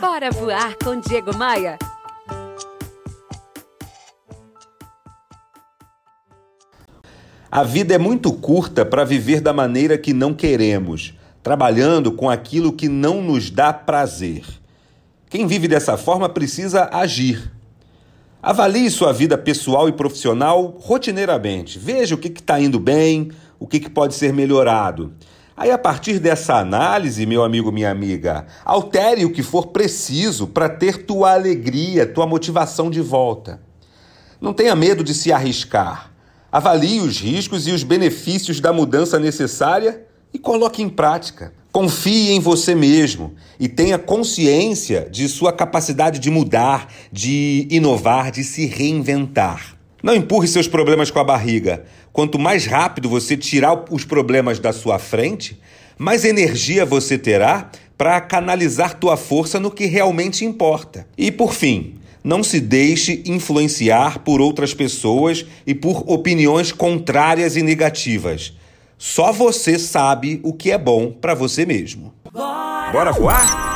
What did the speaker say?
Bora voar com Diego Maia. A vida é muito curta para viver da maneira que não queremos, trabalhando com aquilo que não nos dá prazer. Quem vive dessa forma precisa agir. Avalie sua vida pessoal e profissional rotineiramente. Veja o que está indo bem, o que, que pode ser melhorado. Aí, a partir dessa análise, meu amigo, minha amiga, altere o que for preciso para ter tua alegria, tua motivação de volta. Não tenha medo de se arriscar. Avalie os riscos e os benefícios da mudança necessária e coloque em prática. Confie em você mesmo e tenha consciência de sua capacidade de mudar, de inovar, de se reinventar. Não empurre seus problemas com a barriga. Quanto mais rápido você tirar os problemas da sua frente, mais energia você terá para canalizar tua força no que realmente importa. E por fim, não se deixe influenciar por outras pessoas e por opiniões contrárias e negativas. Só você sabe o que é bom para você mesmo. Bora, voar?